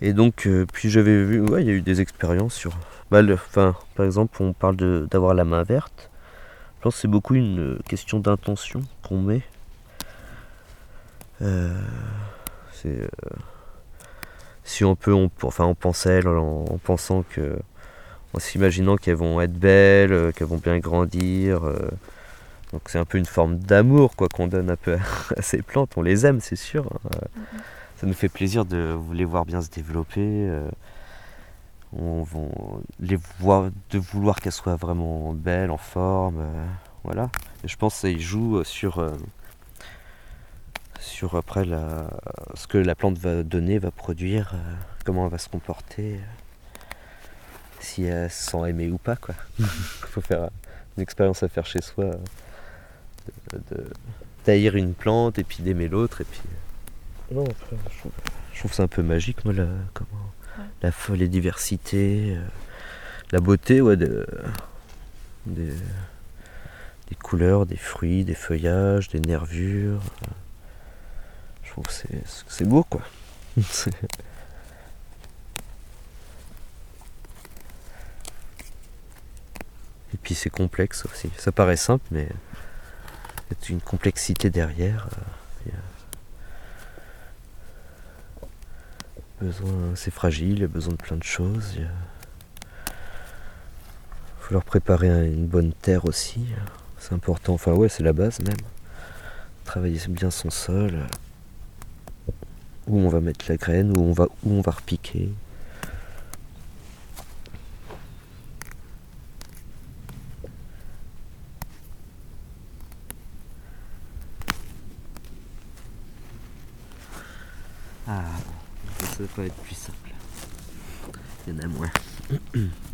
L: Et donc, euh, puis j'avais vu, ouais, il y a eu des expériences sur. Bah, par exemple, on parle d'avoir la main verte. Je pense que c'est beaucoup une euh, question d'intention qu'on met. Euh, c'est. si on peut, on, enfin, on pense à elles en, en pensant que. En s'imaginant qu'elles vont être belles, qu'elles vont bien grandir. donc c'est un peu une forme d'amour quoi qu'on donne un peu à, ces plantes. On les aime, c'est sûr. hein. Euh, Ça nous fait plaisir de les voir bien se développer. euh, on, on- les voir, de vouloir qu'elles soient vraiment belles, en forme. euh, voilà. Et je pense que ça y joue sur, euh, sur après la, ce que la plante va donner, va produire, euh, comment elle va se comporter, euh, si elle se sent aimée ou pas. quoi. Il faut faire une expérience à faire chez soi. euh, de- de- d'haïr une plante et puis d'aimer l'autre et puis euh, non, après, je trouve, je trouve c'est un peu magique moi la comment la folle et diversité euh, la beauté ouais de, des, des couleurs des fruits des feuillages des nervures euh, je trouve que c'est c'est beau quoi. C'est- et puis c'est complexe aussi. Ça paraît simple mais il y a une complexité derrière. euh, il y a c'est fragile, il y a besoin de plein de choses. Il faut leur préparer un- une bonne terre aussi. C'est important. Enfin ouais, c'est la base même. Travailler bien son sol. Où on va mettre la graine, où on va, où on va repiquer. Ah, ça va être plus simple. Il y en a moins.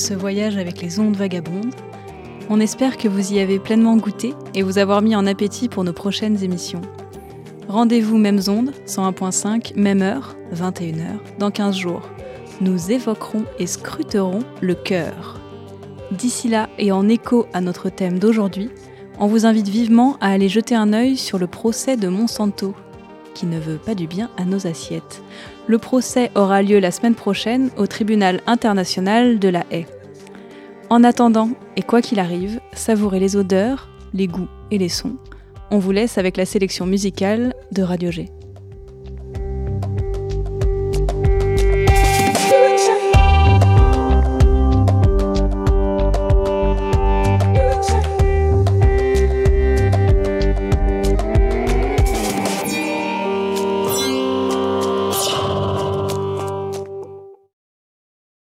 C: ce voyage avec les ondes vagabondes. On espère que vous y avez pleinement goûté et vous avoir mis en appétit pour nos prochaines émissions. Rendez-vous mêmes ondes, 101.5, même heure, 21h, dans 15 jours. Nous évoquerons et scruterons le cœur. D'ici là, et en écho à notre thème d'aujourd'hui, on vous invite vivement à aller jeter un œil sur le procès de Monsanto, qui ne veut pas du bien à nos assiettes. Le procès aura lieu la semaine prochaine au tribunal international de la haie. En attendant, et quoi qu'il arrive, savourez les odeurs, les goûts et les sons. On vous laisse avec la sélection musicale de Radio G.